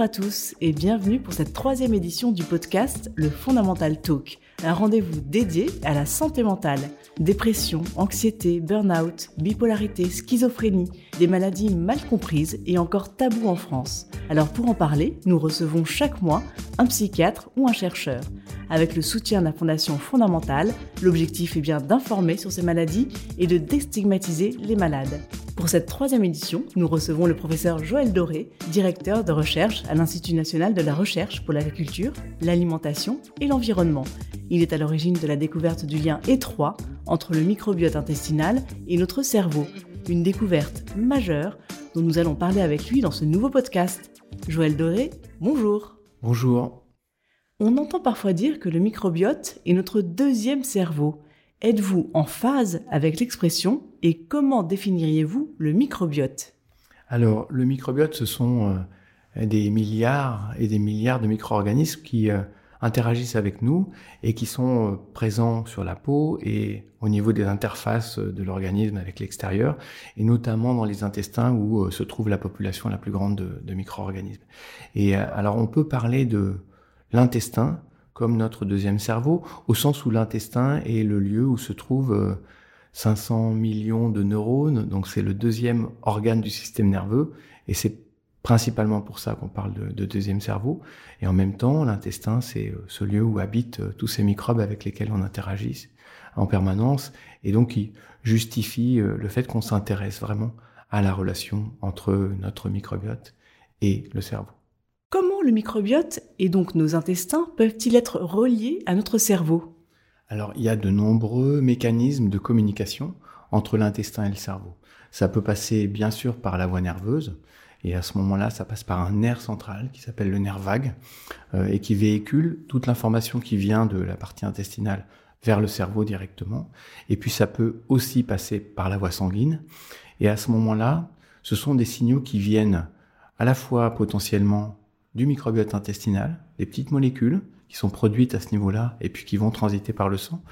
Bonjour à tous et bienvenue pour cette troisième édition du podcast Le Fondamental Talk, un rendez-vous dédié à la santé mentale. Dépression, anxiété, burn-out, bipolarité, schizophrénie, des maladies mal comprises et encore tabous en France. Alors pour en parler, nous recevons chaque mois un psychiatre ou un chercheur. Avec le soutien de la Fondation Fondamentale, l'objectif est bien d'informer sur ces maladies et de déstigmatiser les malades. Pour cette troisième édition, nous recevons le professeur Joël Doré, directeur de recherche à l'Institut national de la recherche pour l'agriculture, l'alimentation et l'environnement. Il est à l'origine de la découverte du lien étroit entre le microbiote intestinal et notre cerveau, une découverte majeure dont nous allons parler avec lui dans ce nouveau podcast. Joël Doré, bonjour. Bonjour. On entend parfois dire que le microbiote est notre deuxième cerveau. Êtes-vous en phase avec l'expression et comment définiriez-vous le microbiote? Alors, le microbiote, ce sont euh, des milliards et des milliards de micro-organismes qui euh, interagissent avec nous et qui sont euh, présents sur la peau et au niveau des interfaces de l'organisme avec l'extérieur, et notamment dans les intestins où se trouve la population la plus grande de, de micro-organismes. Et alors, on peut parler de l'intestin comme notre deuxième cerveau, au sens où l'intestin est le lieu où se trouvent 500 millions de neurones, donc c'est le deuxième organe du système nerveux, et c'est principalement pour ça qu'on parle de, deuxième cerveau. Et en même temps, l'intestin, c'est euh, ce lieu où habitent euh, tous ces microbes avec lesquels on interagit en permanence, et donc qui justifie euh, le fait qu'on s'intéresse vraiment à la relation entre notre microbiote et le cerveau. Comment le microbiote et donc nos intestins peuvent-ils être reliés à notre cerveau? Alors, il y a de nombreux mécanismes de communication entre l'intestin et le cerveau. Ça peut passer bien sûr par la voie nerveuse, et à ce moment-là, ça passe par un nerf central qui s'appelle le nerf vague, euh, et qui véhicule toute l'information qui vient de la partie intestinale vers le cerveau directement. Et puis ça peut aussi passer par la voie sanguine. Et à ce moment-là, ce sont des signaux qui viennent à la fois potentiellement du microbiote intestinal, des petites molécules qui sont produites à ce niveau-là et puis qui vont transiter par le sang,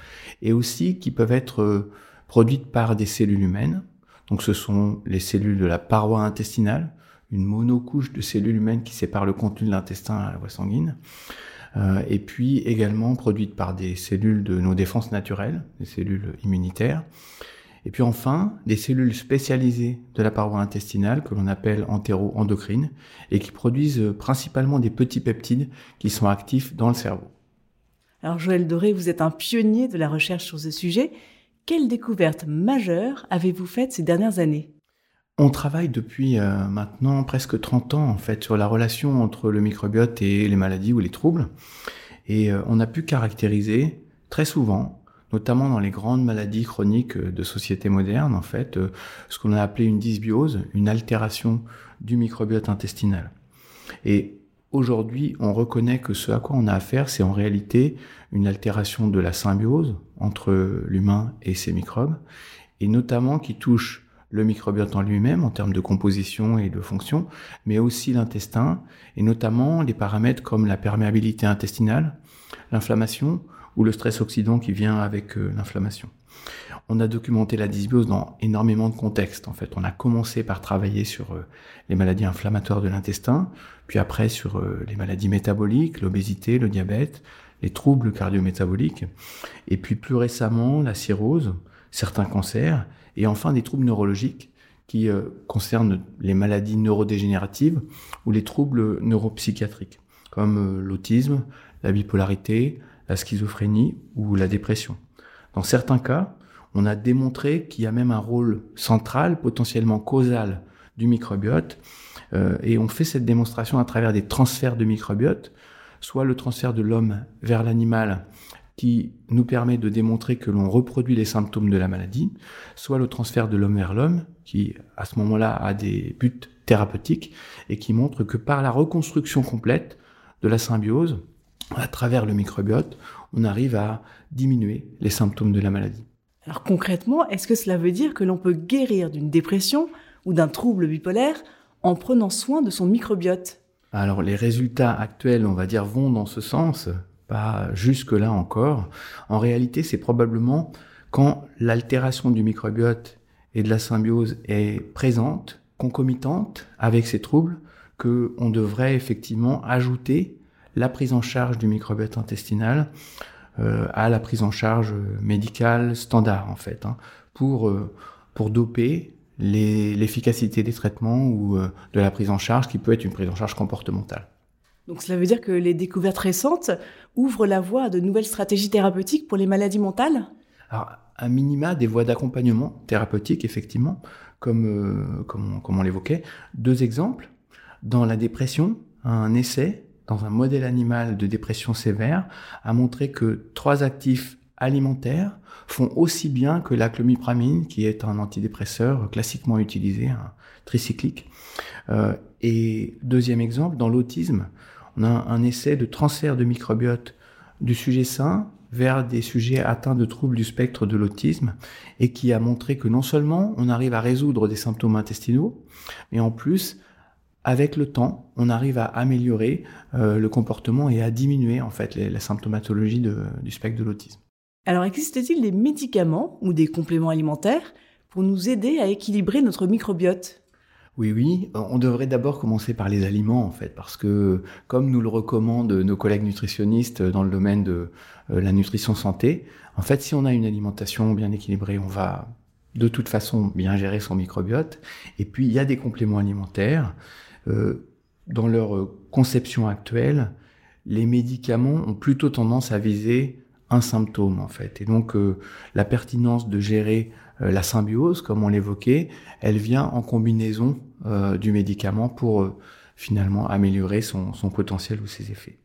et aussi qui peuvent être euh, produites par des cellules humaines. Donc ce sont les cellules de la paroi intestinale, une monocouche de cellules humaines qui sépare le contenu de l'intestin à la voie sanguine, euh, et puis également produites par des cellules de nos défenses naturelles, des cellules immunitaires, et puis enfin, des cellules spécialisées de la paroi intestinale que l'on appelle entéro-endocrines et qui produisent principalement des petits peptides qui sont actifs dans le cerveau. Alors Joël Doré, vous êtes un pionnier de la recherche sur ce sujet. Quelles découvertes majeures avez-vous faites ces dernières années? On travaille depuis euh, maintenant presque 30 ans en fait sur la relation entre le microbiote et les maladies ou les troubles et euh, on a pu caractériser très souvent notamment dans les grandes maladies chroniques euh, de société moderne, en fait, ce qu'on a appelé une dysbiose, une altération du microbiote intestinal. Et aujourd'hui, on reconnaît que ce à quoi on a affaire, c'est en réalité une altération de la symbiose entre l'humain et ses microbes, et notamment qui touche le microbiote en lui-même en termes de composition et de fonction, mais aussi l'intestin, et notamment les paramètres comme la perméabilité intestinale, l'inflammation, ou le stress oxydant qui vient avec euh, l'inflammation. On a documenté la dysbiose dans énormément de contextes. En fait, on a commencé par travailler sur euh, les maladies inflammatoires de l'intestin, puis après sur euh, les maladies métaboliques, l'obésité, le diabète, les troubles cardiométaboliques, et puis plus récemment la cirrhose, certains cancers, et enfin des troubles neurologiques qui concernent les maladies neurodégénératives ou les troubles neuropsychiatriques, comme l'autisme, la bipolarité, la schizophrénie ou la dépression. Dans certains cas, on a démontré qu'il y a même un rôle central, potentiellement causal, du microbiote, euh, et on fait cette démonstration à travers des transferts de microbiote, soit le transfert de l'homme vers l'animal, qui nous permet de démontrer que l'on reproduit les symptômes de la maladie, soit le transfert de l'homme vers l'homme, qui à ce moment-là a des buts thérapeutiques, et qui montre que par la reconstruction complète de la symbiose, à travers le microbiote, on arrive à diminuer les symptômes de la maladie. Alors concrètement, est-ce que cela veut dire que l'on peut guérir d'une dépression ou d'un trouble bipolaire en prenant soin de son microbiote? Alors les résultats actuels, on va dire, vont dans ce sens, pas jusque-là encore. En réalité, c'est probablement quand l'altération du microbiote et de la symbiose est présente, concomitante avec ces troubles, qu'on devrait effectivement ajouter la prise en charge du microbiote intestinal euh, à la prise en charge médicale standard en fait, hein, pour, euh, pour doper l'efficacité des traitements ou euh, de la prise en charge qui peut être une prise en charge comportementale. Donc cela veut dire que les découvertes récentes ouvrent la voie à de nouvelles stratégies thérapeutiques pour les maladies mentales? Alors, à minima, des voies d'accompagnement thérapeutique, effectivement, comme, euh, comme on, l'évoquait. Deux exemples. Dans la dépression, un essai dans un modèle animal de dépression sévère a montré que trois actifs alimentaires font aussi bien que la clomipramine, qui est un antidépresseur classiquement utilisé, un tricyclique. Euh, et deuxième exemple, dans l'autisme, on a un essai de transfert de microbiote du sujet sain vers des sujets atteints de troubles du spectre de l'autisme et qui a montré que non seulement on arrive à résoudre des symptômes intestinaux, mais en plus, avec le temps, on arrive à améliorer euh, le comportement et à diminuer en fait la symptomatologie du spectre de l'autisme. Alors existe-t-il des médicaments ou des compléments alimentaires pour nous aider à équilibrer notre microbiote? Oui, oui, on devrait d'abord commencer par les aliments en fait, parce que comme nous le recommandent nos collègues nutritionnistes dans le domaine de euh, la nutrition santé, en fait, si on a une alimentation bien équilibrée, on va de toute façon bien gérer son microbiote. Et puis il y a des compléments alimentaires. Euh, dans leur conception actuelle, les médicaments ont plutôt tendance à viser un symptôme en fait. Et donc euh, la pertinence de gérer euh, la symbiose, comme on l'évoquait, elle vient en combinaison euh, du médicament pour finalement améliorer son, son, potentiel ou ses effets.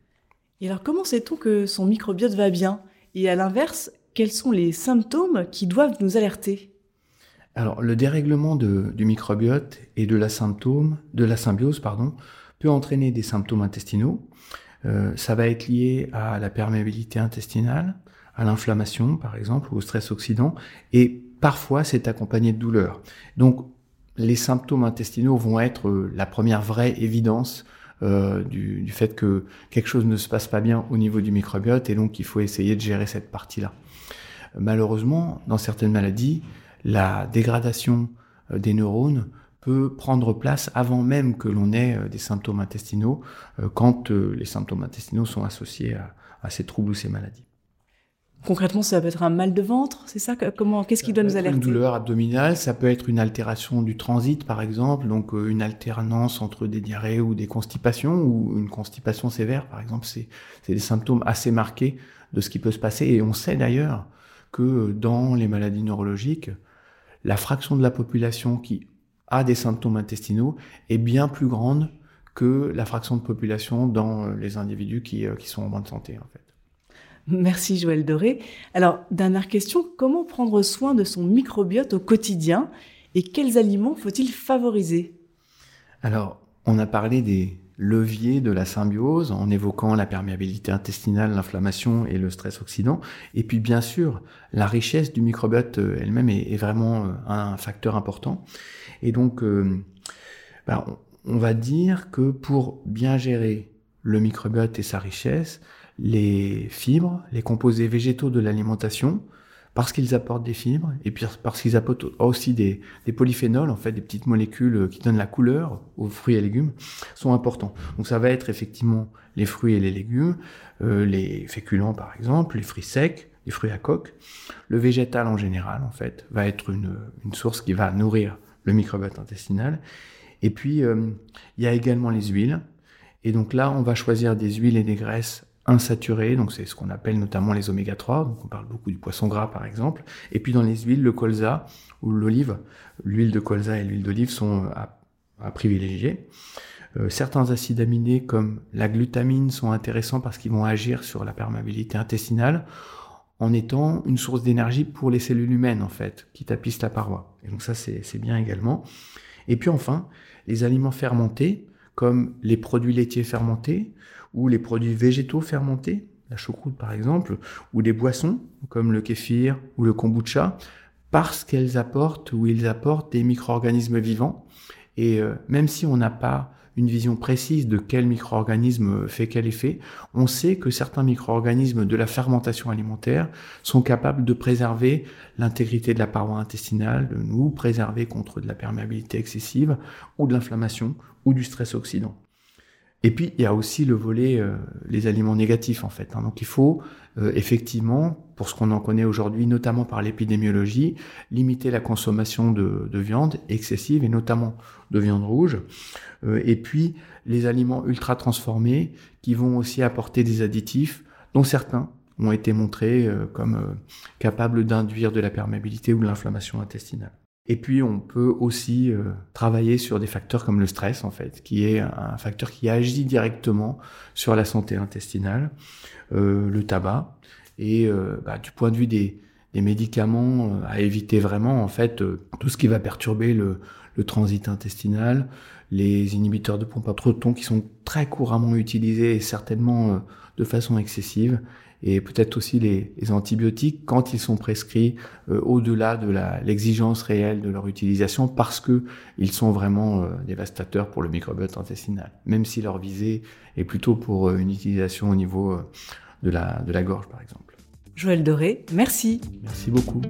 Et alors comment sait-on que son microbiote va bien? Et à l'inverse, quels sont les symptômes qui doivent nous alerter? Alors le dérèglement de, du microbiote et de la symptôme, de la symbiose, pardon, peut entraîner des symptômes intestinaux. Euh, ça va être lié à la perméabilité intestinale, à l'inflammation par exemple, ou au stress oxydant, et parfois c'est accompagné de douleur. Donc les symptômes intestinaux vont être euh, la première vraie évidence euh, du, fait que quelque chose ne se passe pas bien au niveau du microbiote et donc il faut essayer de gérer cette partie-là. Malheureusement, dans certaines maladies, la dégradation des neurones peut prendre place avant même que l'on ait euh, des symptômes intestinaux, euh, quand euh, les symptômes intestinaux sont associés à, ces troubles ou ces maladies. Concrètement, ça peut être un mal de ventre, c'est ça Comment Qu'est-ce qui doit nous alerter Une douleur abdominale, ça peut être une altération du transit, par exemple, donc une alternance entre des diarrhées ou des constipations, ou une constipation sévère, par exemple. C'est des symptômes assez marqués de ce qui peut se passer. Et on sait d'ailleurs que dans les maladies neurologiques, la fraction de la population qui a des symptômes intestinaux est bien plus grande que la fraction de population dans euh, les individus qui, euh, qui sont en bonne santé en fait. Merci Joël Doré. Alors, dernière question, comment prendre soin de son microbiote au quotidien et quels aliments faut-il favoriser? Alors, on a parlé des leviers de la symbiose en évoquant la perméabilité intestinale, l'inflammation et le stress oxydant. Et puis, bien sûr, la richesse du microbiote euh, elle-même est, vraiment un facteur important. Et donc, euh, ben, on va dire que pour bien gérer le microbiote et sa richesse, les fibres, les composés végétaux de l'alimentation, parce qu'ils apportent des fibres et puis parce qu'ils apportent aussi des, polyphénols, en fait, des petites molécules qui donnent la couleur aux fruits et légumes, sont importants. Donc ça va être effectivement les fruits et les légumes, euh, les féculents par exemple, les fruits secs, les fruits à coque. Le végétal en général, en fait, va être une, une source qui va nourrir le microbiote intestinal. Et puis, euh, il y a également les huiles. Et donc là, on va choisir des huiles et des graisses insaturées, donc c'est ce qu'on appelle notamment les oméga 3, donc on parle beaucoup du poisson gras par exemple. Et puis dans les huiles, le colza ou l'olive, l'huile de colza et l'huile d'olive sont à, privilégier. Euh, certains acides aminés comme la glutamine sont intéressants parce qu'ils vont agir sur la perméabilité intestinale en étant une source d'énergie pour les cellules humaines, en fait, qui tapissent la paroi. Et donc ça, c'est bien également. Et puis enfin, les aliments fermentés, comme les produits laitiers fermentés, ou les produits végétaux fermentés, la choucroute par exemple, ou des boissons, comme le kéfir ou le kombucha, parce qu'elles apportent ou ils apportent des micro-organismes vivants. Et euh, même si on n'a pas une vision précise de quel micro-organisme fait quel effet, on sait que certains micro-organismes de la fermentation alimentaire sont capables de préserver l'intégrité de la paroi intestinale, de nous préserver contre de la perméabilité excessive ou de l'inflammation ou du stress oxydant. Et puis, il y a aussi le volet, euh, les aliments négatifs, en fait. Hein. Donc, il faut euh, effectivement, pour ce qu'on en connaît aujourd'hui, notamment par l'épidémiologie, limiter la consommation de, viande excessive, et notamment de viande rouge. Euh, et puis, les aliments ultra transformés, qui vont aussi apporter des additifs, dont certains ont été montrés comme capables d'induire de la perméabilité ou de l'inflammation intestinale. Et puis on peut aussi euh, travailler sur des facteurs comme le stress en fait, qui est un facteur qui agit directement sur la santé intestinale, euh, le tabac. Et euh, bah, du point de vue des, des médicaments à éviter vraiment en fait tout ce qui va perturber le, le transit intestinal, les inhibiteurs de pompe à proton qui sont très couramment utilisés et certainement de façon excessive et peut-être aussi les, antibiotiques quand ils sont prescrits euh, au-delà de l'exigence réelle de leur utilisation parce que ils sont vraiment euh, dévastateurs pour le microbiote intestinal, même si leur visée est plutôt pour euh, une utilisation au niveau de, la, de la gorge par exemple. Joël Doré, merci. Merci beaucoup.